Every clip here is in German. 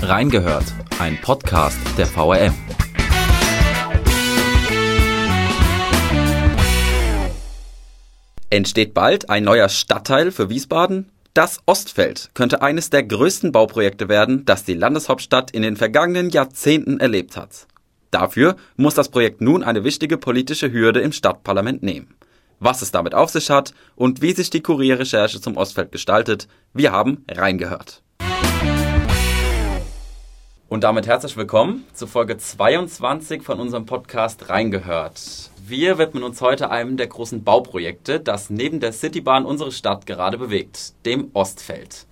Reingehört, ein Podcast der VRM. Entsteht bald ein neuer Stadtteil für Wiesbaden? Das Ostfeld könnte eines der größten Bauprojekte werden, das die Landeshauptstadt in den vergangenen Jahrzehnten erlebt hat. Dafür muss das Projekt nun eine wichtige politische Hürde im Stadtparlament nehmen. Was es damit auf sich hat und wie sich die Kurierrecherche zum Ostfeld gestaltet, wir haben reingehört. Und damit herzlich willkommen zu Folge 22 von unserem Podcast Reingehört. Wir widmen uns heute einem der großen Bauprojekte, das neben der Citybahn unsere Stadt gerade bewegt, dem Ostfeld.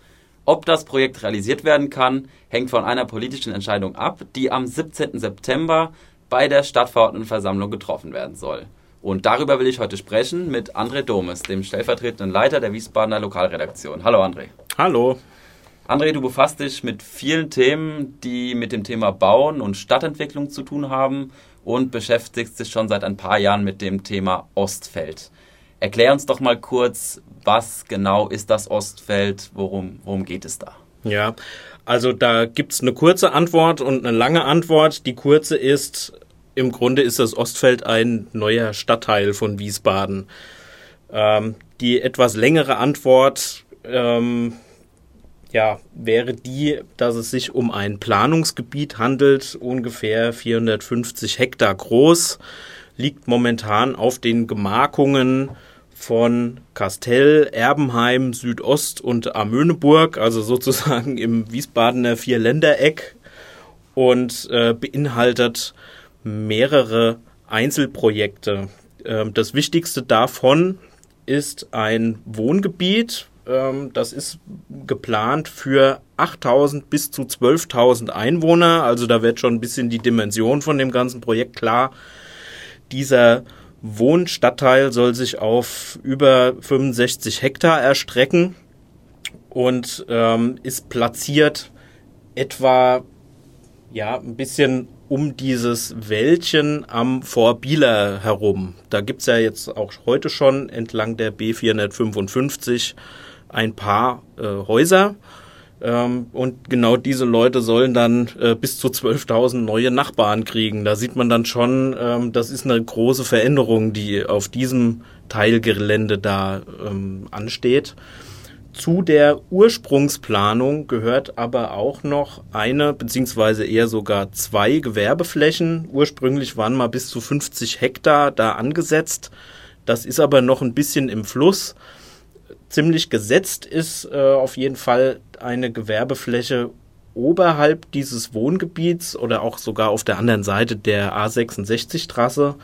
Ob das Projekt realisiert werden kann, hängt von einer politischen Entscheidung ab, die am 17. September bei der Stadtverordnetenversammlung getroffen werden soll. Und darüber will ich heute sprechen mit André Domes, dem stellvertretenden Leiter der Wiesbadener Lokalredaktion. Hallo André. Hallo. André, du befasst dich mit vielen Themen, die mit dem Thema Bauen und Stadtentwicklung zu tun haben und beschäftigst dich schon seit ein paar Jahren mit dem Thema Ostfeld. Erklär uns doch mal kurz, was genau ist das Ostfeld, worum, worum geht es da? Ja, also da gibt es eine kurze Antwort und eine lange Antwort. Die kurze ist, im Grunde ist das Ostfeld ein neuer Stadtteil von Wiesbaden. Ähm, die etwas längere Antwort ähm, ja, wäre die, dass es sich um ein Planungsgebiet handelt, ungefähr 450 Hektar groß, liegt momentan auf den Gemarkungen von Kastell, Erbenheim, Südost und Amöneburg, also sozusagen im Wiesbadener Vierländereck und äh, beinhaltet mehrere Einzelprojekte. Äh, das wichtigste davon ist ein Wohngebiet, ähm, das ist geplant für 8000 bis zu 12.000 Einwohner. Also da wird schon ein bisschen die Dimension von dem ganzen Projekt klar. Dieser Wohnstadtteil soll sich auf über 65 Hektar erstrecken und ähm, ist platziert etwa ja ein bisschen um dieses Wäldchen am Vorbieler herum. Da gibt's ja jetzt auch heute schon entlang der B455 ein paar äh, Häuser. Ähm, und genau diese Leute sollen dann äh, bis zu 12.000 neue Nachbarn kriegen. Da sieht man dann schon, ähm, das ist eine große Veränderung, die auf diesem Teilgelände da ähm, ansteht. Zu der Ursprungsplanung gehört aber auch noch eine, beziehungsweise eher sogar zwei Gewerbeflächen. Ursprünglich waren mal bis zu 50 Hektar da angesetzt. Das ist aber noch ein bisschen im Fluss ziemlich gesetzt ist äh, auf jeden Fall eine Gewerbefläche oberhalb dieses Wohngebiets oder auch sogar auf der anderen Seite der A66-Trasse,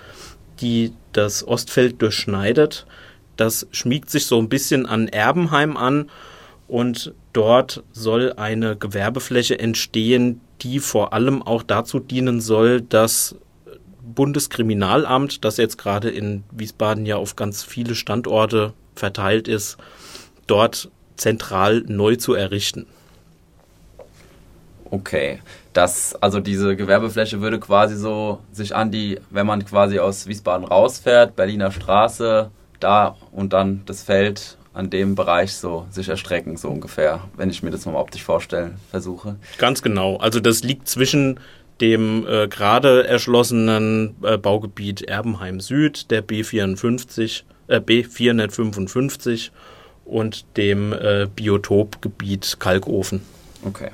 die das Ostfeld durchschneidet. Das schmiegt sich so ein bisschen an Erbenheim an und dort soll eine Gewerbefläche entstehen, die vor allem auch dazu dienen soll, das Bundeskriminalamt, das jetzt gerade in Wiesbaden ja auf ganz viele Standorte verteilt ist, dort zentral neu zu errichten. Okay, das, also diese Gewerbefläche würde quasi so sich an die, wenn man quasi aus Wiesbaden rausfährt, Berliner Straße, da und dann das Feld an dem Bereich so sich erstrecken, so ungefähr, wenn ich mir das mal optisch vorstellen versuche. Ganz genau. Also das liegt zwischen dem äh, gerade erschlossenen äh, Baugebiet Erbenheim Süd, der B54, äh, B455 und dem äh, Biotopgebiet Kalkofen. Okay.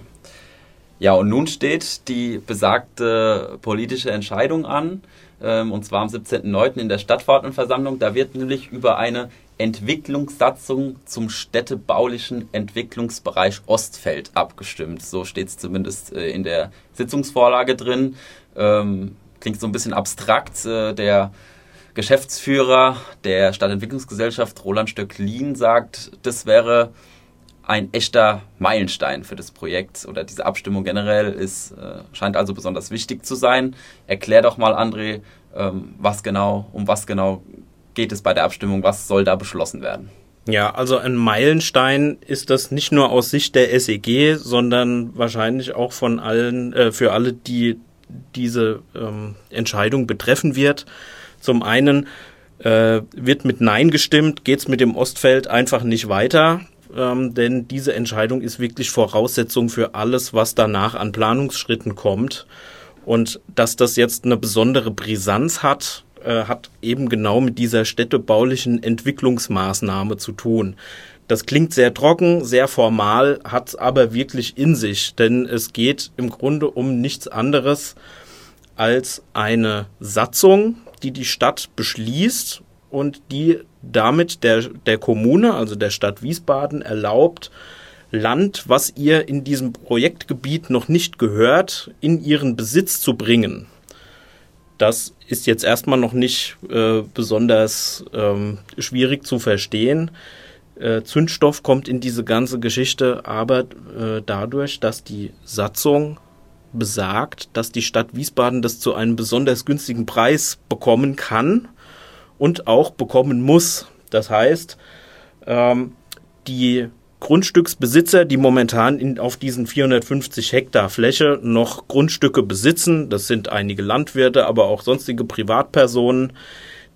Ja, und nun steht die besagte politische Entscheidung an, ähm, und zwar am 17.09. in der Stadtverordnetenversammlung. Da wird nämlich über eine Entwicklungssatzung zum städtebaulichen Entwicklungsbereich Ostfeld abgestimmt. So steht es zumindest äh, in der Sitzungsvorlage drin. Ähm, klingt so ein bisschen abstrakt. Äh, der Geschäftsführer der Stadtentwicklungsgesellschaft, Roland Stöcklin, sagt, das wäre ein echter Meilenstein für das Projekt oder diese Abstimmung generell ist, äh, scheint also besonders wichtig zu sein. Erklär doch mal, André, ähm, was genau, um was genau geht es bei der Abstimmung, was soll da beschlossen werden? Ja, also ein Meilenstein ist das nicht nur aus Sicht der SEG, sondern wahrscheinlich auch von allen, äh, für alle, die diese ähm, Entscheidung betreffen wird. Zum einen äh, wird mit Nein gestimmt, geht es mit dem Ostfeld einfach nicht weiter. ähm, denn diese Entscheidung ist wirklich Voraussetzung für alles, was danach an Planungsschritten kommt. Und dass das jetzt eine besondere Brisanz hat, äh, hat eben genau mit dieser städtebaulichen Entwicklungsmaßnahme zu tun. Das klingt sehr trocken, sehr formal, hat es aber wirklich in sich, denn es geht im Grunde um nichts anderes als eine Satzung, die die Stadt beschließt und die damit der, der Kommune, also der Stadt Wiesbaden, erlaubt, Land, was ihr in diesem Projektgebiet noch nicht gehört, in ihren Besitz zu bringen. Das ist jetzt erstmal noch nicht äh, besonders ähm, schwierig zu verstehen. Äh, Zündstoff kommt in diese ganze Geschichte aber äh, dadurch, dass die Satzung besagt, dass die Stadt Wiesbaden das zu einem besonders günstigen Preis bekommen kann und auch bekommen muss. Das heißt, ähm, die Grundstücksbesitzer, die momentan in, auf diesen 450 Hektar Fläche noch Grundstücke besitzen, das sind einige Landwirte, aber auch sonstige Privatpersonen,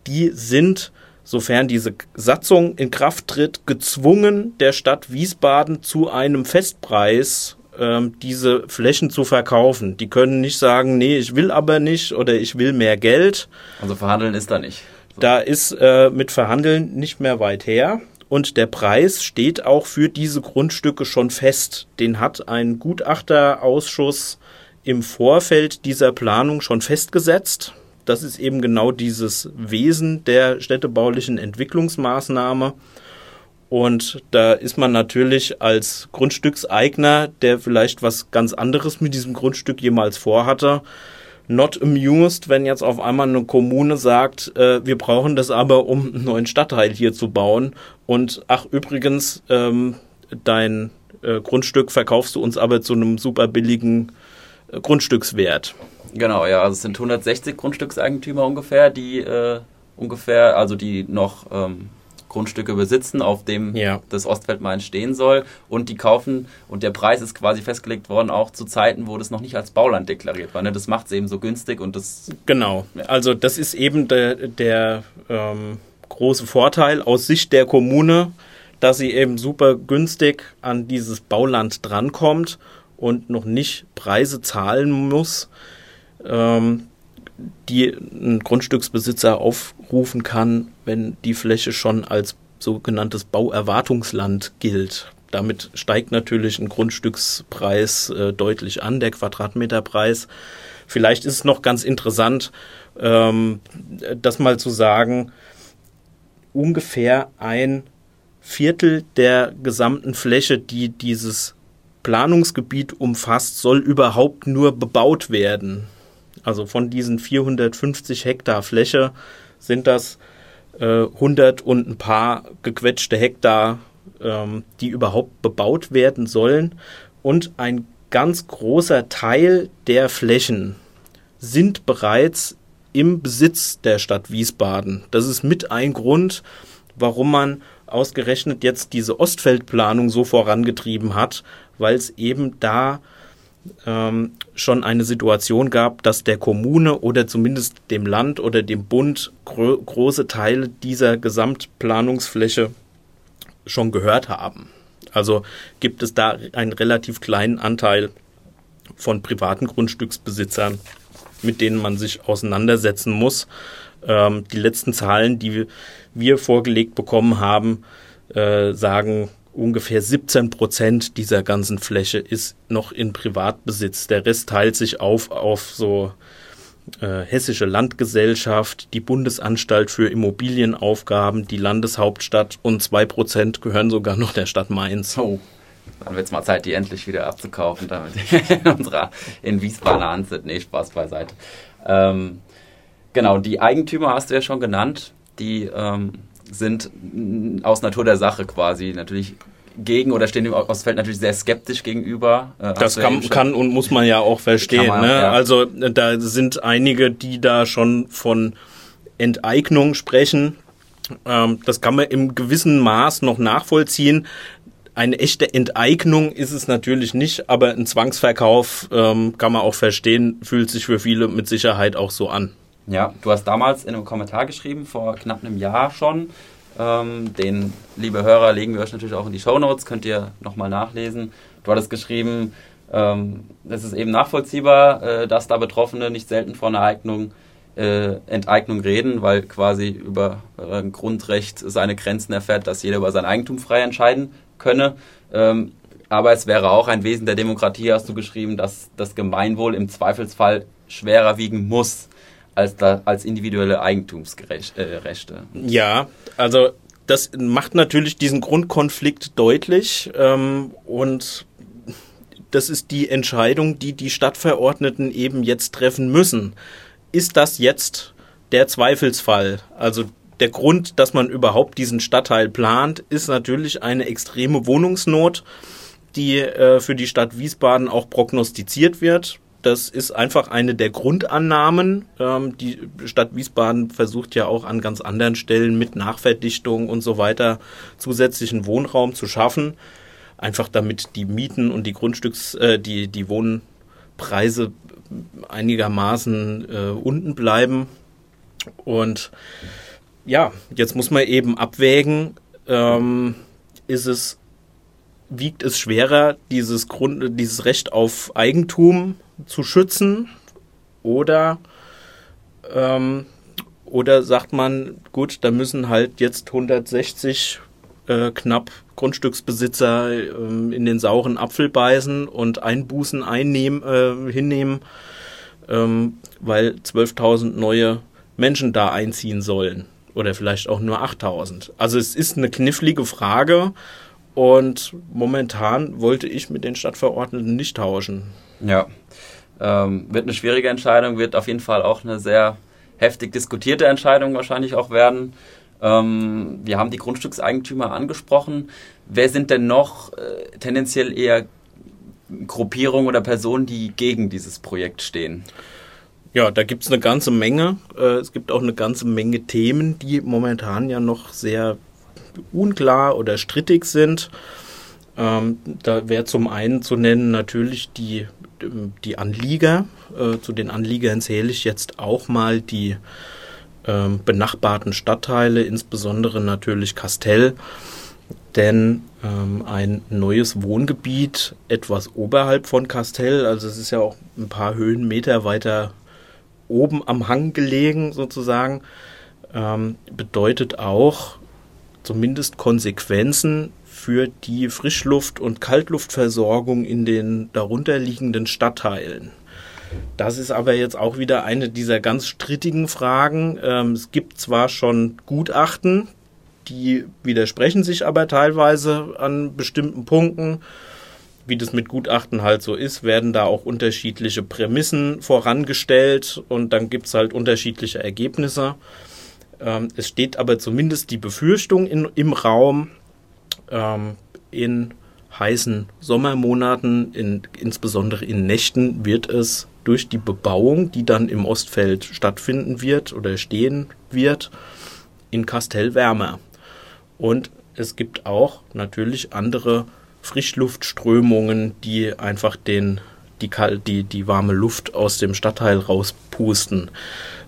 die sind sofern diese Satzung in Kraft tritt, gezwungen, der Stadt Wiesbaden zu einem Festpreis ähm, diese Flächen zu verkaufen. Die können nicht sagen, nee, ich will aber nicht oder ich will mehr Geld. Also verhandeln ist da nicht. So. Da ist äh, mit Verhandeln nicht mehr weit her. Und der Preis steht auch für diese Grundstücke schon fest. Den hat ein Gutachterausschuss im Vorfeld dieser Planung schon festgesetzt das ist eben genau dieses Wesen der städtebaulichen Entwicklungsmaßnahme. Und da ist man natürlich als Grundstückseigner, der vielleicht was ganz anderes mit diesem Grundstück jemals vorhatte, not amused, wenn jetzt auf einmal eine Kommune sagt, äh, wir brauchen das aber, um einen neuen Stadtteil hier zu bauen. Und ach, übrigens, ähm, dein äh, Grundstück verkaufst du uns aber zu einem super billigen äh, Grundstückswert. Genau, ja, also es sind 160 Grundstückseigentümer ungefähr, die äh, ungefähr, also die noch ähm, Grundstücke besitzen, auf dem ja. das Ostfeldmain stehen soll. Und die kaufen, und der Preis ist quasi festgelegt worden, auch zu Zeiten, wo das noch nicht als Bauland deklariert war. Ne? Das macht es eben so günstig und das. Genau. Ja. Also das ist eben der, der ähm, große Vorteil aus Sicht der Kommune, dass sie eben super günstig an dieses Bauland drankommt und noch nicht Preise zahlen muss, ähm, die ein Grundstücksbesitzer aufrufen kann, wenn die Fläche schon als sogenanntes Bauerwartungsland gilt. Damit steigt natürlich ein Grundstückspreis äh, deutlich an, der Quadratmeterpreis. Vielleicht ist es noch ganz interessant, ähm, das mal zu sagen, ungefähr ein Viertel der gesamten Fläche, die dieses Planungsgebiet umfasst, soll überhaupt nur bebaut werden. Also von diesen 450 Hektar Fläche sind das äh, 100 und ein paar gequetschte Hektar, ähm, die überhaupt bebaut werden sollen. Und ein ganz großer Teil der Flächen sind bereits im Besitz der Stadt Wiesbaden. Das ist mit ein Grund, warum man ausgerechnet jetzt diese Ostfeldplanung so vorangetrieben hat, weil es eben da ähm, schon eine Situation gab, dass der Kommune oder zumindest dem Land oder dem Bund gro große Teile dieser Gesamtplanungsfläche schon gehört haben. Also gibt es da einen relativ kleinen Anteil von privaten Grundstücksbesitzern, mit denen man sich auseinandersetzen muss. Ähm, die letzten Zahlen, die wir vorgelegt bekommen haben, äh, sagen, ungefähr 17 Prozent dieser ganzen Fläche ist noch in Privatbesitz. Der Rest teilt sich auf auf so äh, Hessische Landgesellschaft, die Bundesanstalt für Immobilienaufgaben, die Landeshauptstadt und zwei Prozent gehören sogar noch der Stadt Mainz. Oh. Dann wird es mal Zeit, die endlich wieder abzukaufen, damit in unserer in Wiesbaden Hand sind. Nee, Spaß beiseite. Ähm, genau, die Eigentümer hast du ja schon genannt. Die ähm, sind aus Natur der Sache quasi natürlich gegen oder stehen dem Ostfeld natürlich sehr skeptisch gegenüber. Äh, das kann, kann, und muss man ja auch verstehen. Man, ne? ja. Also da sind einige, die da schon von Enteignung sprechen. Ähm, das kann man im gewissen Maß noch nachvollziehen. Eine echte Enteignung ist es natürlich nicht, aber ein Zwangsverkauf ähm, kann man auch verstehen, fühlt sich für viele mit Sicherheit auch so an. Ja, du hast damals in einem Kommentar geschrieben, vor knapp einem Jahr schon, Ähm, den, liebe Hörer, legen wir euch natürlich auch in die Show Notes, könnt ihr nochmal nachlesen. Du hattest geschrieben, ähm, es ist eben nachvollziehbar, äh, dass da Betroffene nicht selten von einer Eignung, äh, Enteignung reden, weil quasi über äh, Grundrecht seine Grenzen erfährt, dass jeder über sein Eigentum frei entscheiden könne. Ähm, aber es wäre auch ein Wesen der Demokratie, hast du geschrieben, dass das Gemeinwohl im Zweifelsfall schwerer wiegen muss als, da, als individuelle Eigentumsrechte. Äh, ja, also das macht natürlich diesen Grundkonflikt deutlich ähm, und das ist die Entscheidung, die die Stadtverordneten eben jetzt treffen müssen. Ist das jetzt der Zweifelsfall? Also der Grund, dass man überhaupt diesen Stadtteil plant, ist natürlich eine extreme Wohnungsnot, die äh, für die Stadt Wiesbaden auch prognostiziert wird. Das ist einfach eine der Grundannahmen. Ähm, die Stadt Wiesbaden versucht ja auch an ganz anderen Stellen mit Nachverdichtung und so weiter zusätzlichen Wohnraum zu schaffen einfach damit die Mieten und die Grundstücks, äh, die, die Wohnpreise einigermaßen äh, unten bleiben. Und ja, jetzt muss man eben abwägen, ähm, ist es, wiegt es schwerer, dieses Grund, dieses Recht auf Eigentum zu schützen oder ähm, oder sagt man, gut, da müssen halt jetzt 160 äh, knapp Grundstücksbesitzer äh, in den sauren Apfel beißen und Einbußen einnehmen, äh, hinnehmen, ähm, weil 12.000 neue Menschen da einziehen sollen. Oder vielleicht auch nur 8.000. Also es ist eine knifflige Frage und momentan wollte ich mit den Stadtverordneten nicht tauschen. Ja, ähm, wird eine schwierige Entscheidung, wird auf jeden Fall auch eine sehr heftig diskutierte Entscheidung wahrscheinlich auch werden. Ähm, wir haben die Grundstückseigentümer angesprochen. Wer sind denn noch äh, tendenziell eher Gruppierungen oder Personen, die gegen dieses Projekt stehen? Ja, da gibt es eine ganze Menge. Äh, es gibt auch eine ganze Menge Themen, die momentan ja noch sehr unklar oder strittig sind. Ähm, da wäre zum einen zu nennen natürlich die, die Anlieger. Äh, zu den Anliegern zähle ich jetzt auch mal die ähm, benachbarten Stadtteile, insbesondere natürlich Kastell, denn ähm, ein neues Wohngebiet etwas oberhalb von Kastell, also es ist ja auch ein paar Höhenmeter weiter oben am Hang gelegen sozusagen, ähm, bedeutet auch zumindest Konsequenzen für die Frischluft- und Kaltluftversorgung in den darunterliegenden Stadtteilen. Das ist aber jetzt auch wieder eine dieser ganz strittigen Fragen. Ähm, es gibt zwar schon Gutachten, die widersprechen sich aber teilweise an bestimmten Punkten. Wie das mit Gutachten halt so ist, werden da auch unterschiedliche Prämissen vorangestellt und dann gibt es halt unterschiedliche Ergebnisse. Ähm, es steht aber zumindest die Befürchtung in, im Raum, ähm, in heißen Sommermonaten, in, insbesondere in Nächten, wird es durch die Bebauung, die dann im Ostfeld stattfinden wird oder stehen wird, in Kastell wärmer. Und es gibt auch natürlich andere Frischluftströmungen, die einfach den, die, die, die warme Luft aus dem Stadtteil rauspusten.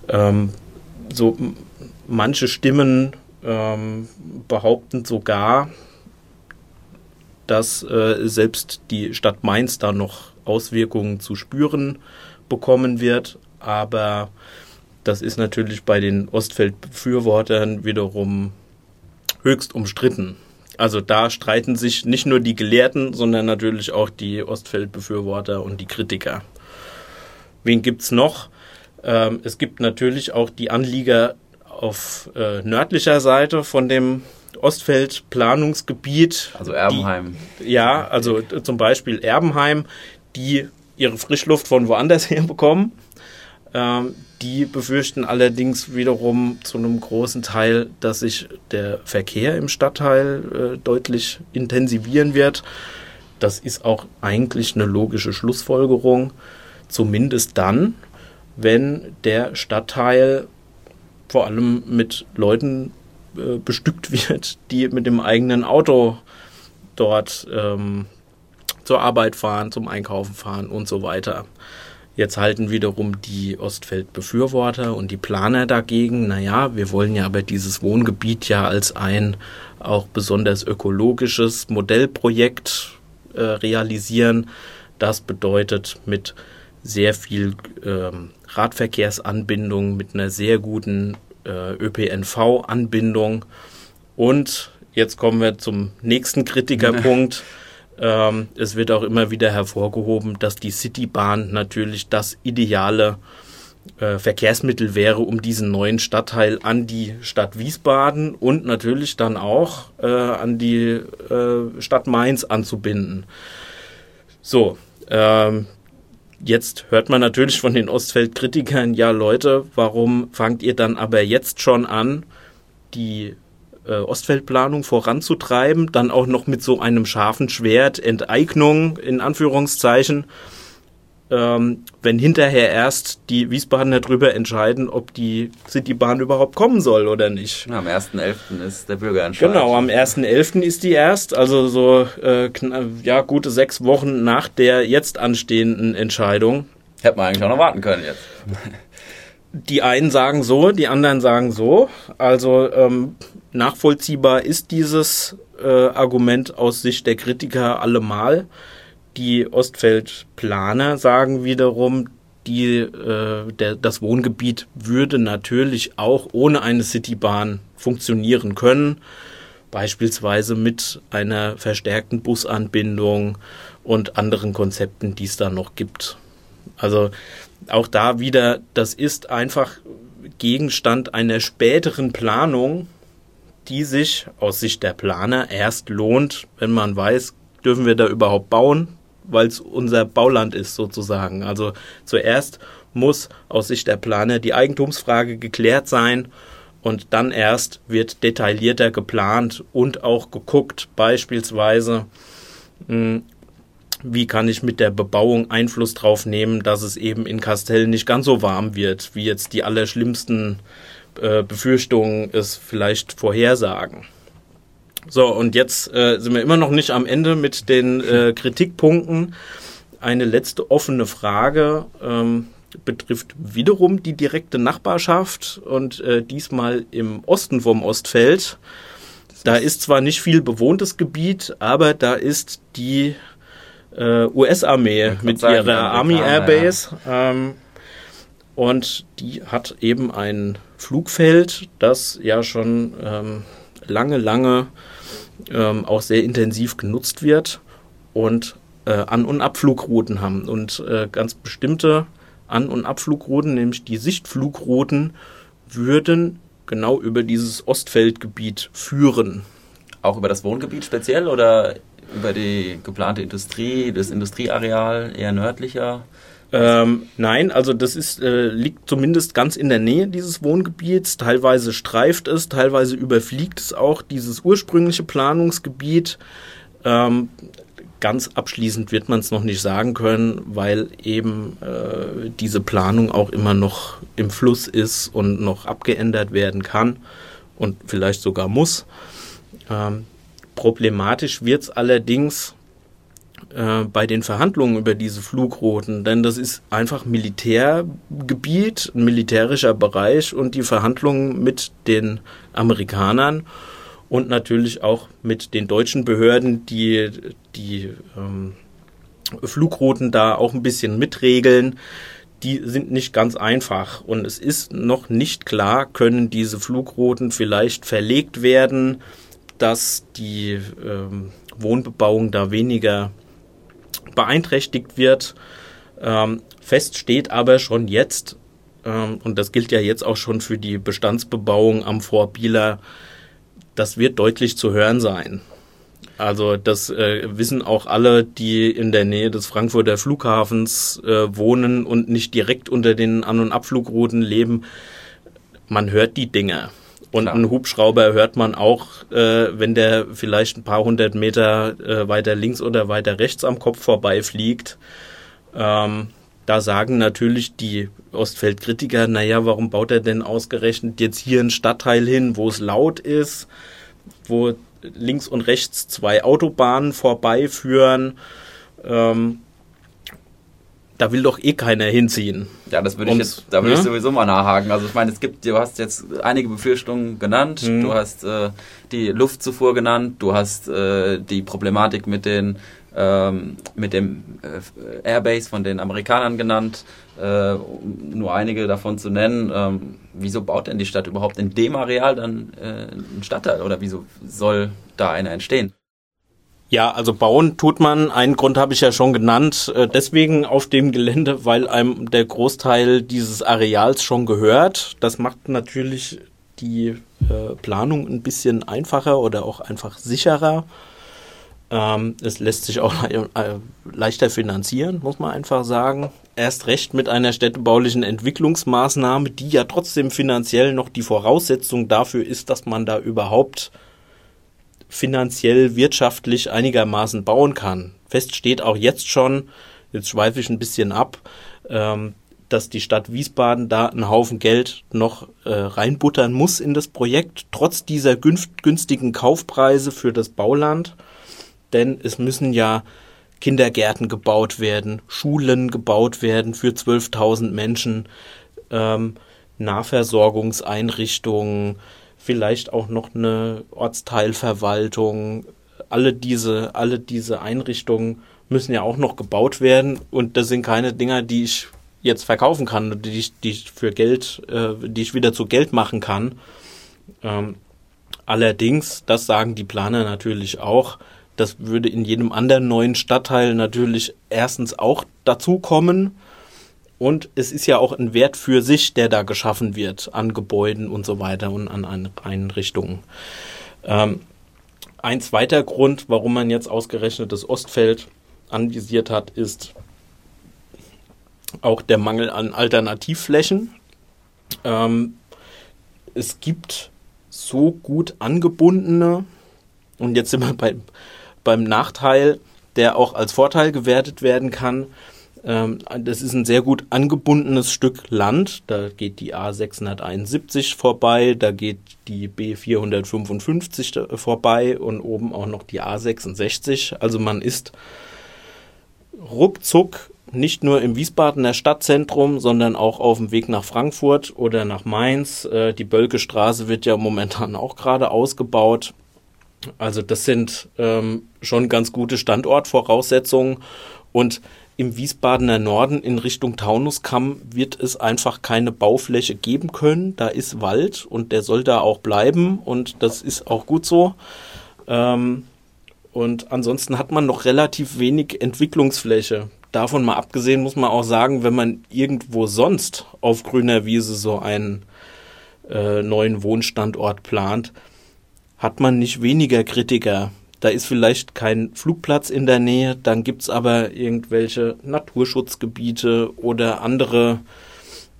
Ähm, so manche Stimmen ähm, behaupten sogar, dass äh, selbst die Stadt Mainz da noch Auswirkungen zu spüren bekommen wird. Aber das ist natürlich bei den Ostfeld-Befürwortern wiederum höchst umstritten. Also da streiten sich nicht nur die Gelehrten, sondern natürlich auch die Ostfeld-Befürworter und die Kritiker. Wen gibt es noch? Ähm, es gibt natürlich auch die Anlieger auf äh, nördlicher Seite von dem Ostfeld-Planungsgebiet. Also Erbenheim. Die, ja, also zum Beispiel Erbenheim, die ihre Frischluft von woanders her bekommen. Ähm, die befürchten allerdings wiederum zu einem großen Teil, dass sich der Verkehr im Stadtteil äh, deutlich intensivieren wird. Das ist auch eigentlich eine logische Schlussfolgerung, zumindest dann, wenn der Stadtteil vor allem mit Leuten äh, bestückt wird, die mit dem eigenen Auto dort ähm, zur Arbeit fahren, zum Einkaufen fahren und so weiter. Jetzt halten wiederum die Ostfeld-Befürworter und die Planer dagegen, naja, wir wollen ja aber dieses Wohngebiet ja als ein auch besonders ökologisches Modellprojekt äh, realisieren. Das bedeutet mit sehr viel ähm, Radverkehrsanbindung, mit einer sehr guten ÖPNV-Anbindung. Und jetzt kommen wir zum nächsten Kritikerpunkt. Ähm, es wird auch immer wieder hervorgehoben, dass die Citybahn natürlich das ideale äh, Verkehrsmittel wäre, um diesen neuen Stadtteil an die Stadt Wiesbaden und natürlich dann auch äh, an die äh, Stadt Mainz anzubinden. So, ähm, jetzt hört man natürlich von den Ostfeld-Kritikern, ja Leute, warum fangt ihr dann aber jetzt schon an, die äh, Ostfeldplanung voranzutreiben, dann auch noch mit so einem scharfen Schwert, Enteignung in Anführungszeichen, ähm, wenn hinterher erst die Wiesbadener darüber entscheiden, ob die Citybahn überhaupt kommen soll oder nicht. Ja, am 1.11. ist der Bürgerentscheid. Genau, am 1.11. ist die erst, also so äh, ja, gute sechs Wochen nach der jetzt anstehenden Entscheidung. Hätte man eigentlich auch noch warten können jetzt. Die einen sagen so, die anderen sagen so. Also ähm, nachvollziehbar ist dieses äh, Argument aus Sicht der Kritiker allemal. Die Ostfeldplaner sagen wiederum, die, äh, der, das Wohngebiet würde natürlich auch ohne eine Citybahn funktionieren können, beispielsweise mit einer verstärkten Busanbindung und anderen Konzepten, die es da noch gibt. Also auch da wieder, das ist einfach Gegenstand einer späteren Planung, die sich aus Sicht der Planer erst lohnt, wenn man weiß, dürfen wir da überhaupt bauen, weil es unser Bauland ist sozusagen. Also zuerst muss aus Sicht der Planer die Eigentumsfrage geklärt sein und dann erst wird detaillierter geplant und auch geguckt, beispielsweise, hm, wie kann ich mit der Bebauung Einfluss drauf nehmen, dass es eben in Kastell nicht ganz so warm wird, wie jetzt die allerschlimmsten äh, Befürchtungen es vielleicht vorhersagen. So, und jetzt äh, sind wir immer noch nicht am Ende mit den äh, Kritikpunkten. Eine letzte offene Frage ähm, betrifft wiederum die direkte Nachbarschaft und äh, diesmal im Osten vom Ostfeld. Da ist zwar nicht viel bewohntes Gebiet, aber da ist die äh, US-Armee mit sagen, ihrer Army Airbase. Ja. Ähm, und die hat eben ein Flugfeld, das ja schon ähm, lange, lange ähm, auch sehr intensiv genutzt wird und äh, An- und Abflugrouten haben. Und äh, ganz bestimmte An- und Abflugrouten, nämlich die Sichtflugrouten, würden genau über dieses Ostfeldgebiet führen. Auch über das Wohngebiet speziell oder über die geplante Industrie, das Industrieareal eher nördlicher? Ähm, nein, also das ist, äh, liegt zumindest ganz in der Nähe dieses Wohngebiets. Teilweise streift es, teilweise überfliegt es auch dieses ursprüngliche Planungsgebiet. Ähm, ganz abschließend wird man es noch nicht sagen können, weil eben äh, diese Planung auch immer noch im Fluss ist und noch abgeändert werden kann und vielleicht sogar muss. Ähm, problematisch wird es allerdings, äh, bei den Verhandlungen über diese Flugrouten, denn das ist einfach Militärgebiet, ein militärischer Bereich und die Verhandlungen mit den Amerikanern und natürlich auch mit den deutschen Behörden, die die ähm, Flugrouten da auch ein bisschen mitregeln, die sind nicht ganz einfach. Und es ist noch nicht klar, können diese Flugrouten vielleicht verlegt werden, dass die ähm, Wohnbebauung da weniger beeinträchtigt wird. Ähm, fest steht aber schon jetzt, ähm, und das gilt ja jetzt auch schon für die Bestandsbebauung am Vorbieler, das wird deutlich zu hören sein. Also das äh, wissen auch alle, die in der Nähe des Frankfurter Flughafens äh, wohnen und nicht direkt unter den An- und Abflugrouten leben. Man hört die Dinge. Und Klar. einen Hubschrauber hört man auch, äh, wenn der vielleicht ein paar hundert Meter äh, weiter links oder weiter rechts am Kopf vorbeifliegt. Ähm, da sagen natürlich die Ostfeldkritiker, naja, warum baut er denn ausgerechnet jetzt hier einen Stadtteil hin, wo es laut ist, wo links und rechts zwei Autobahnen vorbeiführen. Ähm, da will doch eh keiner hinziehen. Ja, das würde ich jetzt, da würde ne? ich sowieso mal nachhaken. Also ich meine, es gibt, du hast jetzt einige Befürchtungen genannt, mhm. du hast äh, die Luftzufuhr genannt, du hast äh, die Problematik mit den ähm, mit dem äh, Airbase von den Amerikanern genannt, äh, um nur einige davon zu nennen. Ähm, wieso baut denn die Stadt überhaupt in dem Areal dann äh, einen Stadtteil oder wieso soll da einer entstehen? Ja, also bauen tut man. Einen Grund habe ich ja schon genannt. Äh, deswegen auf dem Gelände, weil einem der Großteil dieses Areals schon gehört. Das macht natürlich die äh, Planung ein bisschen einfacher oder auch einfach sicherer. Ähm, es lässt sich auch äh, leichter finanzieren, muss man einfach sagen. Erst recht mit einer städtebaulichen Entwicklungsmaßnahme, die ja trotzdem finanziell noch die Voraussetzung dafür ist, dass man da überhaupt finanziell, wirtschaftlich einigermaßen bauen kann. Fest steht auch jetzt schon, jetzt schweife ich ein bisschen ab, ähm, dass die Stadt Wiesbaden da einen Haufen Geld noch äh, reinbuttern muss in das Projekt, trotz dieser günstigen Kaufpreise für das Bauland. Denn es müssen ja Kindergärten gebaut werden, Schulen gebaut werden für 12.000 Menschen, ähm, Nahversorgungseinrichtungen, vielleicht auch noch eine Ortsteilverwaltung. Alle diese, alle diese Einrichtungen müssen ja auch noch gebaut werden und das sind keine Dinger, die ich jetzt verkaufen kann, die ich, die ich für Geld, äh, die ich wieder zu Geld machen kann. Ähm, allerdings, das sagen die Planer natürlich auch, das würde in jedem anderen neuen Stadtteil natürlich erstens auch dazukommen und es ist ja auch ein Wert für sich, der da geschaffen wird an Gebäuden und so weiter und an Einrichtungen. Ähm, ein zweiter Grund, warum man jetzt ausgerechnet das Ostfeld anvisiert hat, ist auch der Mangel an Alternativflächen. Ähm, es gibt so gut angebundene, und jetzt sind wir bei, beim Nachteil, der auch als Vorteil gewertet werden kann, ähm, das ist ein sehr gut angebundenes Stück Land. Da geht die A671 vorbei, da geht die B455 vorbei und oben auch noch die A66. Also man ist ruckzuck nicht nur im Wiesbadener Stadtzentrum, sondern auch auf dem Weg nach Frankfurt oder nach Mainz. Äh, die Bölke Straße wird ja momentan auch gerade ausgebaut. Also das sind ähm, schon ganz gute Standortvoraussetzungen und im Wiesbadener Norden in Richtung Taunuskamm wird es einfach keine Baufläche geben können. Da ist Wald und der soll da auch bleiben und das ist auch gut so. Ähm, und ansonsten hat man noch relativ wenig Entwicklungsfläche. Davon mal abgesehen muss man auch sagen, wenn man irgendwo sonst auf grüner Wiese so einen äh, neuen Wohnstandort plant, hat man nicht weniger Kritiker da ist vielleicht kein Flugplatz in der Nähe, dann gibt es aber irgendwelche Naturschutzgebiete oder andere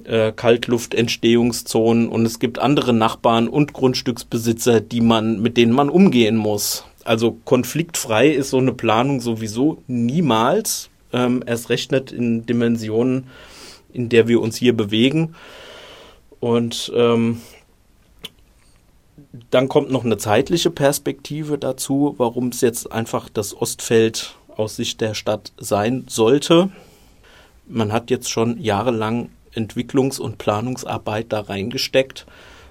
äh, Kaltluftentstehungszonen und es gibt andere Nachbarn und Grundstücksbesitzer, die man, mit denen man umgehen muss. Also konfliktfrei ist so eine Planung sowieso niemals, ähm, erst recht in Dimensionen, in der wir uns hier bewegen. Und ähm, dann kommt noch eine zeitliche Perspektive dazu, warum es jetzt einfach das Ostfeld aus Sicht der Stadt sein sollte. Man hat jetzt schon jahrelang Entwicklungs- und Planungsarbeit da reingesteckt.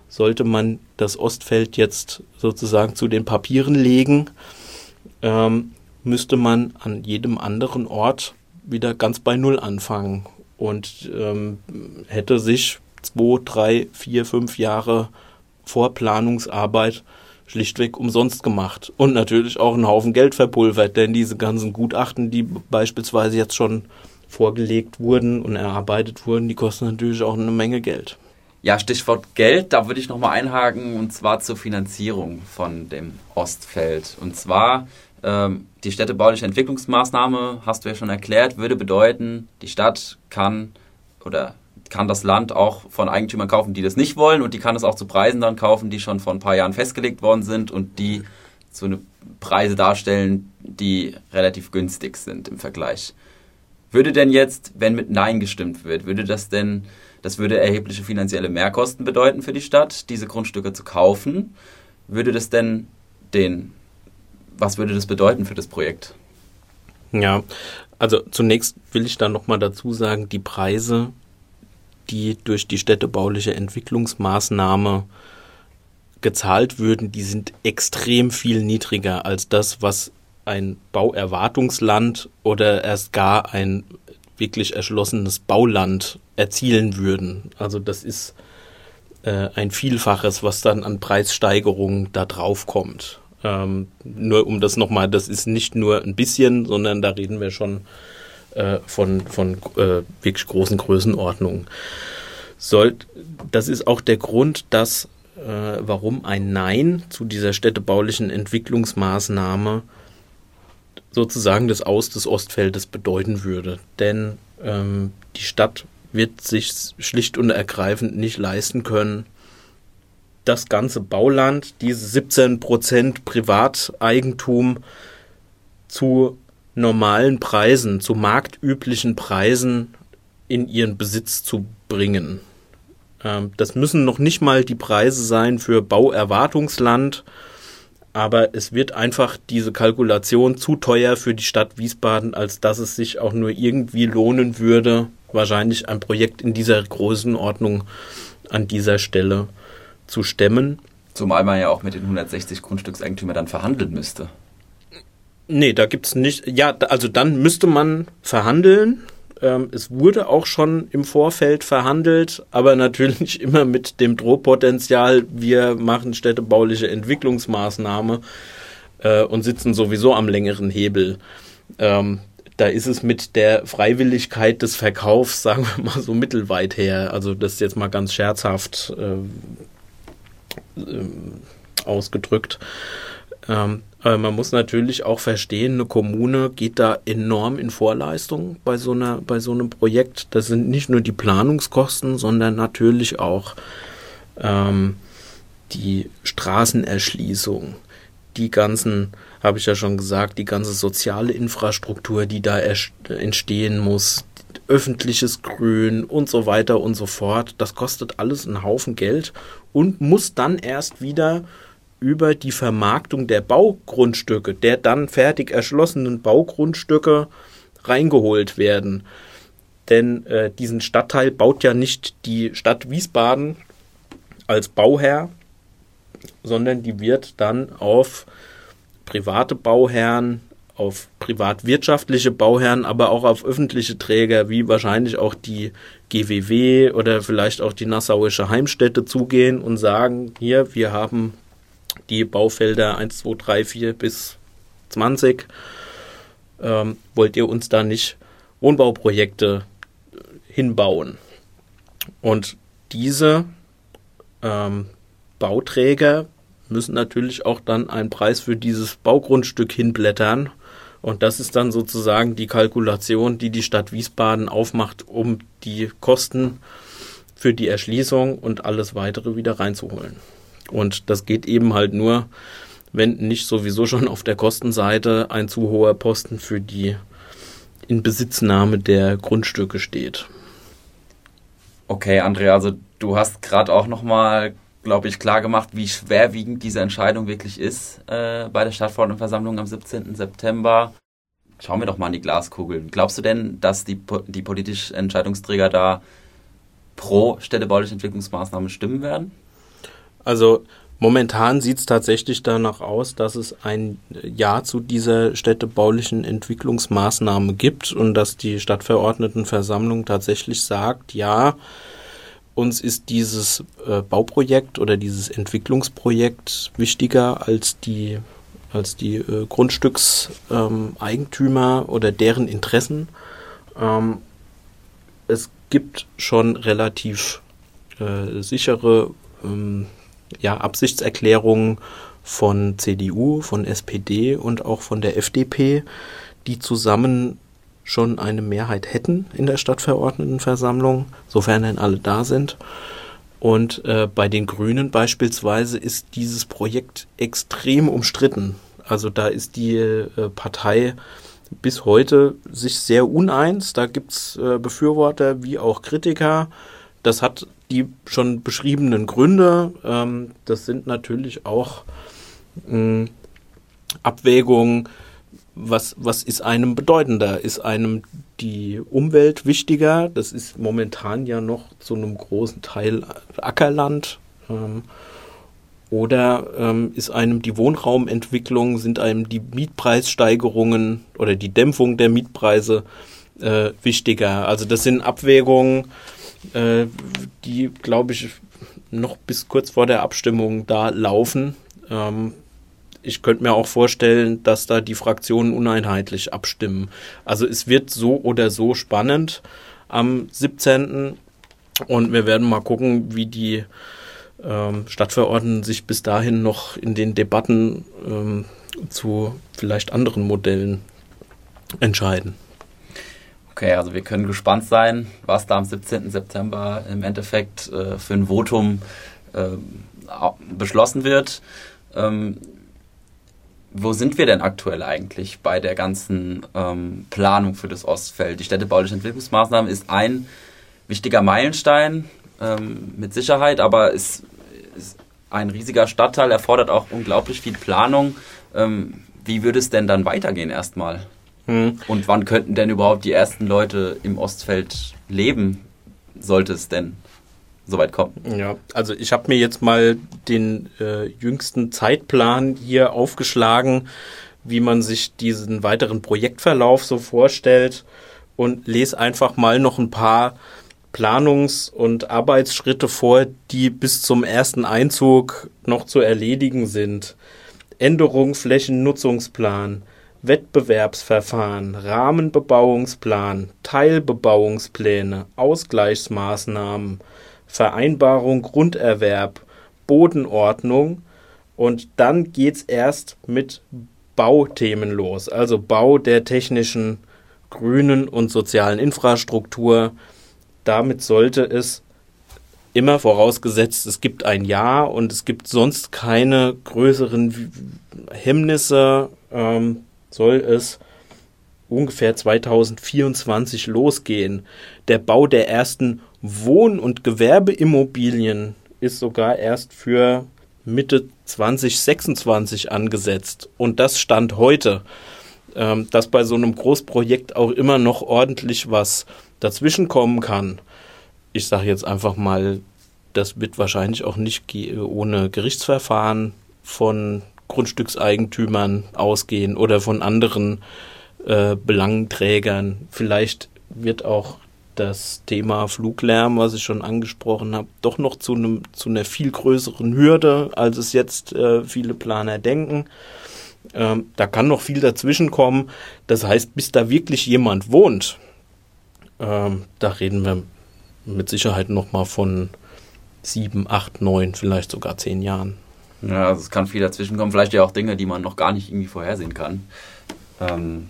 Sollte man das Ostfeld jetzt sozusagen zu den Papieren legen, ähm, müsste man an jedem anderen Ort wieder ganz bei Null anfangen und ähm, hätte sich zwei, drei, vier, fünf Jahre Vorplanungsarbeit schlichtweg umsonst gemacht. Und natürlich auch einen Haufen Geld verpulvert, denn diese ganzen Gutachten, die beispielsweise jetzt schon vorgelegt wurden und erarbeitet wurden, die kosten natürlich auch eine Menge Geld. Ja, Stichwort Geld, da würde ich nochmal einhaken und zwar zur Finanzierung von dem Ostfeld. Und zwar ähm, die städtebauliche Entwicklungsmaßnahme, hast du ja schon erklärt, würde bedeuten, die Stadt kann oder kann das Land auch von Eigentümern kaufen, die das nicht wollen und die kann es auch zu Preisen dann kaufen, die schon vor ein paar Jahren festgelegt worden sind und die so eine Preise darstellen, die relativ günstig sind im Vergleich. Würde denn jetzt, wenn mit Nein gestimmt wird, würde das denn, das würde erhebliche finanzielle Mehrkosten bedeuten für die Stadt, diese Grundstücke zu kaufen? Würde das denn den, was würde das bedeuten für das Projekt? Ja, also zunächst will ich da nochmal dazu sagen, die Preise, die durch die städtebauliche Entwicklungsmaßnahme gezahlt würden, die sind extrem viel niedriger als das, was ein Bauerwartungsland oder erst gar ein wirklich erschlossenes Bauland erzielen würden. Also das ist äh, ein Vielfaches, was dann an Preissteigerungen da drauf kommt. Ähm, nur um das nochmal, das ist nicht nur ein bisschen, sondern da reden wir schon äh, von, von äh, wirklich großen Größenordnungen. Sollt, das ist auch der Grund, dass äh, warum ein Nein zu dieser städtebaulichen Entwicklungsmaßnahme sozusagen das Aus des Ostfeldes bedeuten würde. Denn ähm, die Stadt wird sich schlicht und ergreifend nicht leisten können, das ganze Bauland, diese 17 Prozent Privateigentum zu normalen Preisen, zu marktüblichen Preisen in ihren Besitz zu bringen. Ähm, das müssen noch nicht mal die Preise sein für Bauerwartungsland, aber es wird einfach diese Kalkulation zu teuer für die Stadt Wiesbaden, als dass es sich auch nur irgendwie lohnen würde, wahrscheinlich ein Projekt in dieser Größenordnung an dieser Stelle zu stemmen. Zumal man ja auch mit den 160 Grundstückseigentümern dann verhandeln müsste. Nee, da gibt es nicht. Ja, also dann müsste man verhandeln. Ähm, es wurde auch schon im Vorfeld verhandelt, aber natürlich immer mit dem Drohpotenzial, wir machen städtebauliche Entwicklungsmaßnahme äh, und sitzen sowieso am längeren Hebel. Ähm, da ist es mit der Freiwilligkeit des Verkaufs, sagen wir mal so mittelweit her. Also das ist jetzt mal ganz scherzhaft äh, äh, ausgedrückt. Ähm, aber man muss natürlich auch verstehen, eine Kommune geht da enorm in Vorleistung bei so, einer, bei so einem Projekt. Das sind nicht nur die Planungskosten, sondern natürlich auch ähm, die Straßenerschließung, die ganzen, habe ich ja schon gesagt, die ganze soziale Infrastruktur, die da entstehen muss, öffentliches Grün und so weiter und so fort. Das kostet alles einen Haufen Geld und muss dann erst wieder über die Vermarktung der Baugrundstücke, der dann fertig erschlossenen Baugrundstücke reingeholt werden. Denn äh, diesen Stadtteil baut ja nicht die Stadt Wiesbaden als Bauherr, sondern die wird dann auf private Bauherren, auf privatwirtschaftliche Bauherren, aber auch auf öffentliche Träger, wie wahrscheinlich auch die GWW oder vielleicht auch die Nassauische Heimstätte zugehen und sagen, hier, wir haben die Baufelder 1, 2, 3, 4 bis 20. Ähm, wollt ihr uns da nicht Wohnbauprojekte hinbauen? Und diese ähm, Bauträger müssen natürlich auch dann einen Preis für dieses Baugrundstück hinblättern. Und das ist dann sozusagen die Kalkulation, die die Stadt Wiesbaden aufmacht, um die Kosten für die Erschließung und alles weitere wieder reinzuholen. Und das geht eben halt nur, wenn nicht sowieso schon auf der Kostenseite ein zu hoher Posten für die Inbesitznahme der Grundstücke steht. Okay, Andrea, also du hast gerade auch nochmal, glaube ich, klar gemacht, wie schwerwiegend diese Entscheidung wirklich ist äh, bei der Stadtverordnetenversammlung am 17. September. Schauen wir doch mal in die Glaskugel. Glaubst du denn, dass die, die politischen Entscheidungsträger da pro städtebauliche Entwicklungsmaßnahmen stimmen werden? Also momentan sieht es tatsächlich danach aus, dass es ein Ja zu dieser städtebaulichen Entwicklungsmaßnahme gibt und dass die Stadtverordnetenversammlung tatsächlich sagt, ja, uns ist dieses äh, Bauprojekt oder dieses Entwicklungsprojekt wichtiger als die als die äh, Grundstückseigentümer ähm, oder deren Interessen. Ähm, es gibt schon relativ äh, sichere ähm, ja, Absichtserklärungen von CDU, von SPD und auch von der FDP, die zusammen schon eine Mehrheit hätten in der Stadtverordnetenversammlung, sofern denn alle da sind. Und äh, bei den Grünen beispielsweise ist dieses Projekt extrem umstritten. Also da ist die äh, Partei bis heute sich sehr uneins. Da gibt's äh, Befürworter wie auch Kritiker. Das hat die schon beschriebenen Gründe. Ähm, das sind natürlich auch mh, hm, Abwägungen, was, was ist einem bedeutender? Ist einem die Umwelt wichtiger? Das ist momentan ja noch zu einem großen Teil Ackerland. Ähm, oder ähm, ist einem die Wohnraumentwicklung, sind einem die Mietpreissteigerungen oder die Dämpfung der Mietpreise äh, wichtiger? Also das sind Abwägungen, äh, die, glaube ich, noch bis kurz vor der Abstimmung da laufen. Ähm, ich könnte mir auch vorstellen, dass da die Fraktionen uneinheitlich abstimmen. Also es wird so oder so spannend am 17. Und wir werden mal gucken, wie die ähm, Stadtverordneten sich bis dahin noch in den Debatten ähm, zu vielleicht anderen Modellen entscheiden. Okay, also wir können gespannt sein, was da am 17. September im Endeffekt äh, für ein Votum äh, beschlossen wird. Ähm, wo sind wir denn aktuell eigentlich bei der ganzen ähm, Planung für das Ostfeld? Die städtebauliche Entwicklungsmaßnahmen ist ein wichtiger Meilenstein ähm, mit Sicherheit, aber es ist ein riesiger Stadtteil, erfordert auch unglaublich viel Planung. Ähm, wie würde es denn dann weitergehen erstmal? Hm. Und wann könnten denn überhaupt die ersten Leute im Ostfeld leben, sollte es denn soweit kommen. Ja, also ich habe mir jetzt mal den äh, jüngsten Zeitplan hier aufgeschlagen, wie man sich diesen weiteren Projektverlauf so vorstellt und lese einfach mal noch ein paar Planungs- und Arbeitsschritte vor, die bis zum ersten Einzug noch zu erledigen sind. Änderung Flächennutzungsplan, Wettbewerbsverfahren, Rahmenbebauungsplan, Teilbebauungspläne, Ausgleichsmaßnahmen, Vereinbarung Grunderwerb, Bodenordnung und dann geht es erst mit Bauthemen los, also Bau der technischen, grünen und sozialen Infrastruktur. Damit sollte es immer vorausgesetzt, es gibt ein Ja und es gibt sonst keine größeren Hemmnisse, ähm, soll es ungefähr 2024 losgehen. Der Bau der ersten Wohn- und Gewerbeimmobilien ist sogar erst für Mitte 2026 angesetzt. Und das stand heute, ähm, dass bei so einem Großprojekt auch immer noch ordentlich was dazwischenkommen kann. Ich sage jetzt einfach mal, das wird wahrscheinlich auch nicht ohne Gerichtsverfahren von Grundstückseigentümern ausgehen oder von anderen äh, Belangträgern. Vielleicht wird auch das Thema Fluglärm, was ich schon angesprochen habe, doch noch zu, einem, zu einer viel größeren Hürde, als es jetzt äh, viele Planer denken. Ähm, da kann noch viel dazwischen kommen. Das heißt, bis da wirklich jemand wohnt, ähm, da reden wir mit Sicherheit noch mal von sieben, acht, neun, vielleicht sogar zehn Jahren. Ja, also es kann viel dazwischen kommen. Vielleicht ja auch Dinge, die man noch gar nicht irgendwie vorhersehen kann. Ähm,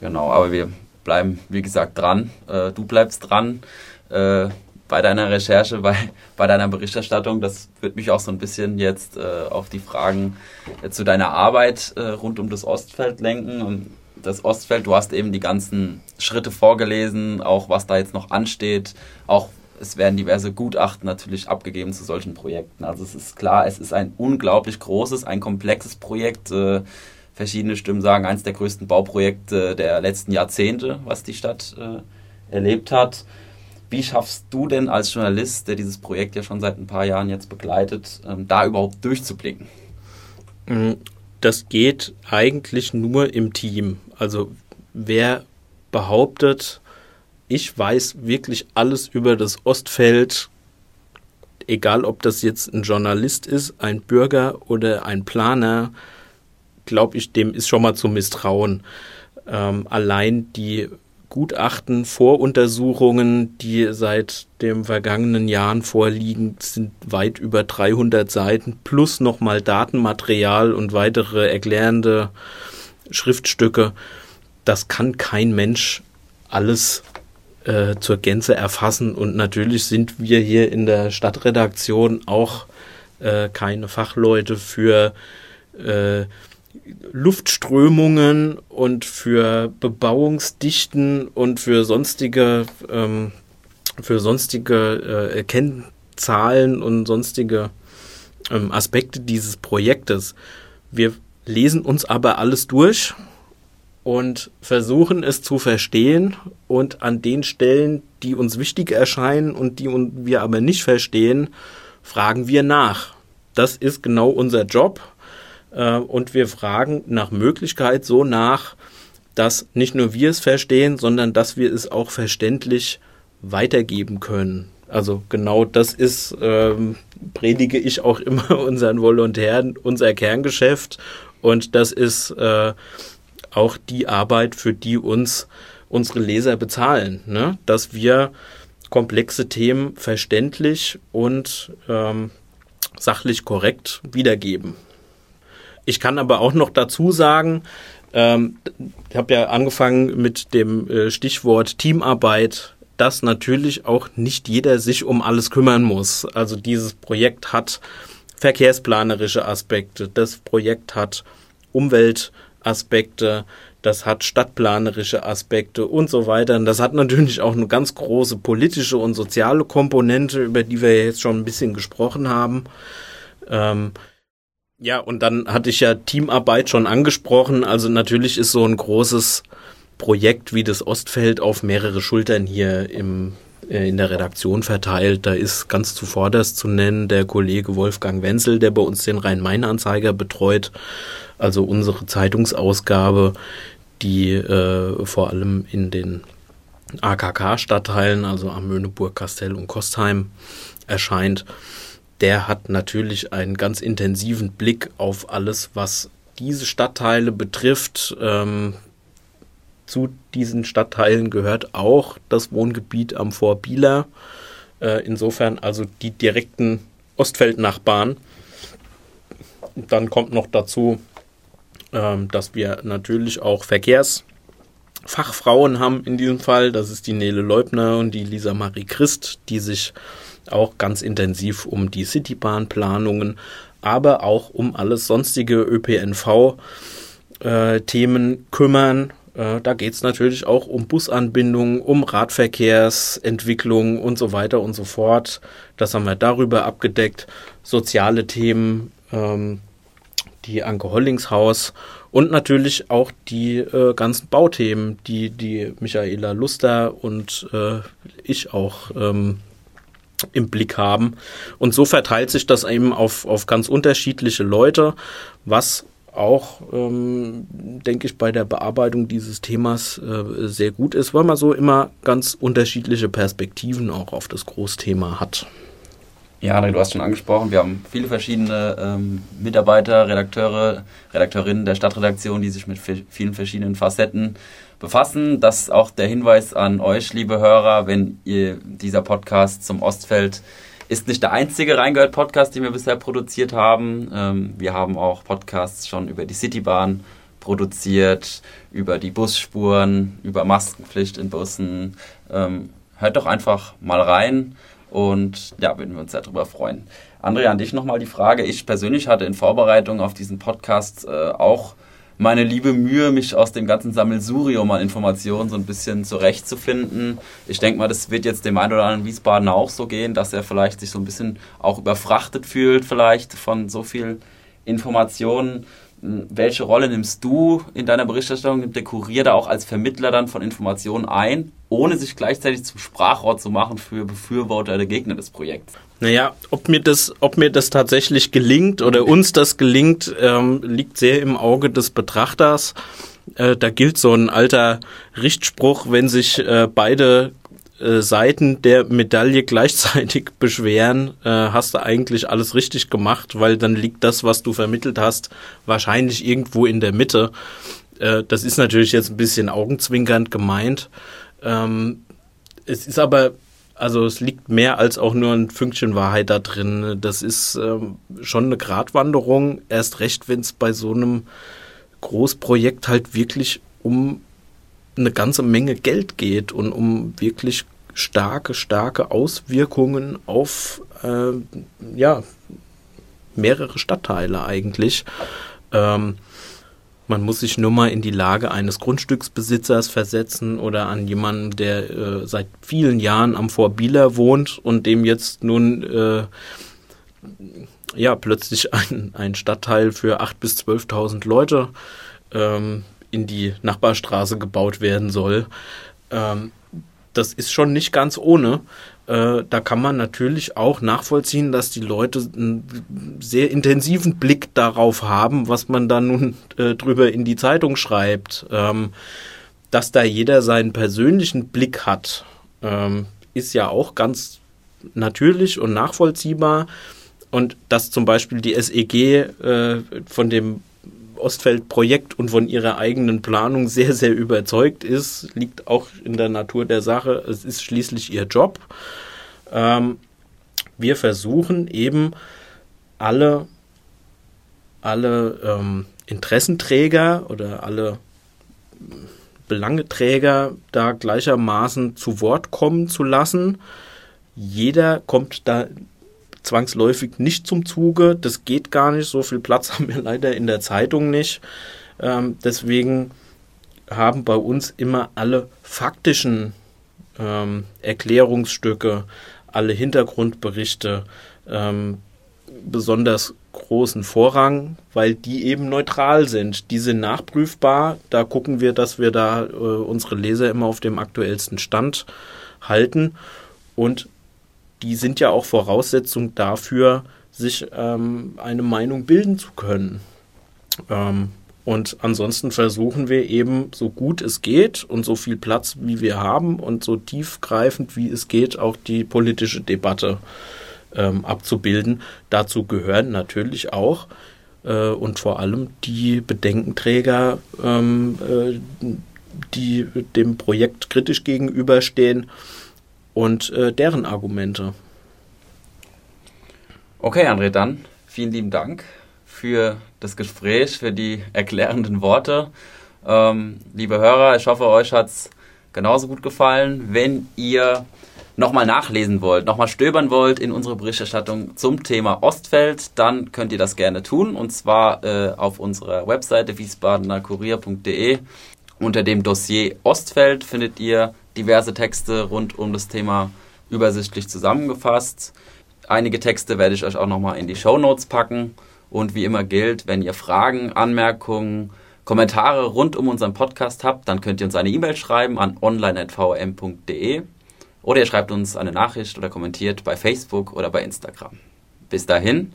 genau, aber wir bleiben, wie gesagt, dran. Äh, du bleibst dran äh, bei deiner Recherche, bei, bei deiner Berichterstattung. Das wird mich auch so ein bisschen jetzt äh, auf die Fragen äh, zu deiner Arbeit äh, rund um das Ostfeld lenken. Und das Ostfeld, du hast eben die ganzen Schritte vorgelesen, auch was da jetzt noch ansteht, auch es werden diverse Gutachten natürlich abgegeben zu solchen Projekten. Also es ist klar, es ist ein unglaublich großes, ein komplexes Projekt. Äh, verschiedene Stimmen sagen, eines der größten Bauprojekte der letzten Jahrzehnte, was die Stadt äh, erlebt hat. Wie schaffst du denn als Journalist, der dieses Projekt ja schon seit ein paar Jahren jetzt begleitet, ähm, da überhaupt durchzublicken? Mm, das geht eigentlich nur im Team. Also wer behauptet, ich weiß wirklich alles über das Ostfeld, egal ob das jetzt ein Journalist ist, ein Bürger oder ein Planer, glaube ich, dem ist schon mal zu misstrauen. Ähm, allein die Gutachten, Voruntersuchungen, die seit dem vergangenen Jahren vorliegen, sind weit über 300 Seiten, plus nochmal Datenmaterial und weitere erklärende Schriftstücke. Das kann kein Mensch alles äh, zur Gänze erfassen. Und natürlich sind wir hier in der Stadtredaktion auch äh, keine Fachleute für äh, Luftströmungen und für Bebauungsdichten und für sonstige, ähm, für sonstige äh, Kennzahlen und sonstige ähm, Aspekte dieses Projektes. Wir lesen uns aber alles durch und versuchen es zu verstehen und an den Stellen, die uns wichtig erscheinen und die wir aber nicht verstehen, fragen wir nach. Das ist genau unser Job äh, und wir fragen nach Möglichkeit so nach, dass nicht nur wir es verstehen, sondern dass wir es auch verständlich weitergeben können. Also genau das ist, ähm, predige ich auch immer unseren Volontären, unser Kerngeschäft. Und das ist äh, auch die Arbeit, für die uns unsere Leser bezahlen, ne? dass wir komplexe Themen verständlich und ähm, sachlich korrekt wiedergeben. Ich kann aber auch noch dazu sagen, ähm, ich habe ja angefangen mit dem äh, Stichwort Teamarbeit, dass natürlich auch nicht jeder sich um alles kümmern muss. Also dieses Projekt hat verkehrsplanerische Aspekte, das Projekt hat Umwelt Aspekte, das hat stadtplanerische Aspekte und so weiter. Und das hat natürlich auch eine ganz große politische und soziale Komponente, über die wir jetzt schon ein bisschen gesprochen haben. Ähm, ja, und dann hatte ich ja Teamarbeit schon angesprochen. Also natürlich ist so ein großes Projekt wie das Ostfeld auf mehrere Schultern hier im, in der Redaktion verteilt. Da ist ganz zuvorderst zu nennen der Kollege Wolfgang Wenzel, der bei uns den Rhein-Main-Anzeiger betreut also unsere Zeitungsausgabe, die äh, vor allem in den AKK-Stadtteilen, also am Möhneburg, Kastell und Kostheim erscheint, der hat natürlich einen ganz intensiven Blick auf alles, was diese Stadtteile betrifft. Ähm, zu diesen Stadtteilen gehört auch das Wohngebiet am Vorbieler. Äh, insofern also die direkten Ostfeldnachbarn. Dann kommt noch dazu ähm, dass wir natürlich auch Verkehrsfachfrauen haben in diesem Fall. Das ist die Nele Leubner und die Lisa Marie Christ, die sich auch ganz intensiv um die Citybahnplanungen, aber auch um alles sonstige ÖPNV-Themen äh, kümmern. Äh, da geht es natürlich auch um Busanbindungen, um Radverkehrsentwicklung und so weiter und so fort. Das haben wir darüber abgedeckt. Soziale Themen, ähm, die Anke Hollings Haus und natürlich auch die äh, ganzen Bauthemen, die die Michaela Luster und äh, ich auch ähm, im Blick haben. Und so verteilt sich das eben auf, auf ganz unterschiedliche Leute, was auch, ähm, denke ich, bei der Bearbeitung dieses Themas äh, sehr gut ist, weil man so immer ganz unterschiedliche Perspektiven auch auf das Großthema hat. Ja, André, du hast schon angesprochen, wir haben viele verschiedene ähm, Mitarbeiter, Redakteure, Redakteurinnen der Stadtredaktion, die sich mit vielen verschiedenen Facetten befassen. Das ist auch der Hinweis an euch, liebe Hörer, wenn ihr dieser Podcast zum Ostfeld ist nicht der einzige Reingehört-Podcast, den wir bisher produziert haben. Ähm, wir haben auch Podcasts schon über die Citybahn produziert, über die Busspuren, über Maskenpflicht in Bussen. Ähm, hört doch einfach mal rein. Und ja, würden wir uns sehr darüber freuen. Andrea, an dich nochmal die Frage. Ich persönlich hatte in Vorbereitung auf diesen Podcast äh, auch meine liebe Mühe, mich aus dem ganzen Sammelsurium an Informationen so ein bisschen zurechtzufinden. Ich denke mal, das wird jetzt dem einen oder anderen Wiesbaden auch so gehen, dass er vielleicht sich so ein bisschen auch überfrachtet fühlt, vielleicht von so viel Informationen. Welche Rolle nimmst du in deiner Berichterstattung? Nimmt der Kurier da auch als Vermittler dann von Informationen ein ohne sich gleichzeitig zum Sprachrohr zu machen für Befürworter oder Gegner des Projekts. Naja, ob mir das, ob mir das tatsächlich gelingt oder uns das gelingt, ähm, liegt sehr im Auge des Betrachters. Äh, da gilt so ein alter Richtspruch, wenn sich äh, beide äh, Seiten der Medaille gleichzeitig beschweren, äh, hast du eigentlich alles richtig gemacht, weil dann liegt das, was du vermittelt hast, wahrscheinlich irgendwo in der Mitte. Äh, das ist natürlich jetzt ein bisschen augenzwinkernd gemeint. Ähm, es ist aber, also es liegt mehr als auch nur ein Fünkchen Wahrheit da drin. Das ist ähm, schon eine Gratwanderung, erst recht, wenn es bei so einem Großprojekt halt wirklich um eine ganze Menge Geld geht und um wirklich starke, starke Auswirkungen auf äh, ja, mehrere Stadtteile eigentlich. Ähm, man muss sich nur mal in die Lage eines Grundstücksbesitzers versetzen oder an jemanden, der äh, seit vielen Jahren am Vorbieler wohnt und dem jetzt nun äh, ja plötzlich ein, ein Stadtteil für 8.000 bis 12.000 Leute ähm, in die Nachbarstraße gebaut werden soll. Ähm, das ist schon nicht ganz ohne. Äh, da kann man natürlich auch nachvollziehen, dass die Leute einen sehr intensiven Blick darauf haben, was man da nun äh, drüber in die Zeitung schreibt. Ähm, dass da jeder seinen persönlichen Blick hat, ähm, ist ja auch ganz natürlich und nachvollziehbar. Und dass zum Beispiel die SEG äh, von dem Ostfeld-Projekt und von ihrer eigenen Planung sehr, sehr überzeugt ist, liegt auch in der Natur der Sache. Es ist schließlich ihr Job. Ähm, wir versuchen eben alle, alle ähm, Interessenträger oder alle Belangeträger da gleichermaßen zu Wort kommen zu lassen. Jeder kommt da zwangsläufig nicht zum Zuge. Das geht gar nicht. So viel Platz haben wir leider in der Zeitung nicht. Ähm, deswegen haben bei uns immer alle faktischen ähm, Erklärungsstücke, alle Hintergrundberichte ähm, besonders großen Vorrang, weil die eben neutral sind. Die sind nachprüfbar. Da gucken wir, dass wir da äh, unsere Leser immer auf dem aktuellsten Stand halten. Und die sind ja auch Voraussetzung dafür, sich ähm, eine Meinung bilden zu können. Ähm, und ansonsten versuchen wir eben, so gut es geht und so viel Platz, wie wir haben und so tiefgreifend, wie es geht, auch die politische Debatte ähm, abzubilden. Dazu gehören natürlich auch äh, und vor allem die Bedenkenträger, ähm, äh, die dem Projekt kritisch gegenüberstehen und äh, deren Argumente. Okay, André, dann vielen lieben Dank für das Gespräch, für die erklärenden Worte. Ähm, liebe Hörer, ich hoffe, euch hat es genauso gut gefallen. Wenn ihr nochmal nachlesen wollt, nochmal stöbern wollt in unsere Berichterstattung zum Thema Ostfeld, dann könnt ihr das gerne tun. Und zwar äh, auf unserer Webseite wiesbadenerkurier.de. Unter dem Dossier Ostfeld findet ihr diverse Texte rund um das Thema übersichtlich zusammengefasst. Einige Texte werde ich euch auch nochmal in die Show Notes packen. Und wie immer gilt, wenn ihr Fragen, Anmerkungen, Kommentare rund um unseren Podcast habt, dann könnt ihr uns eine E-Mail schreiben an online.vm.de oder ihr schreibt uns eine Nachricht oder kommentiert bei Facebook oder bei Instagram. Bis dahin,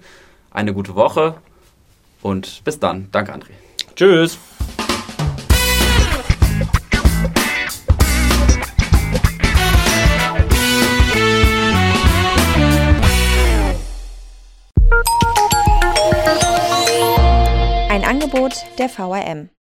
eine gute Woche und bis dann. Danke, André. Tschüss. Angebot der VRM.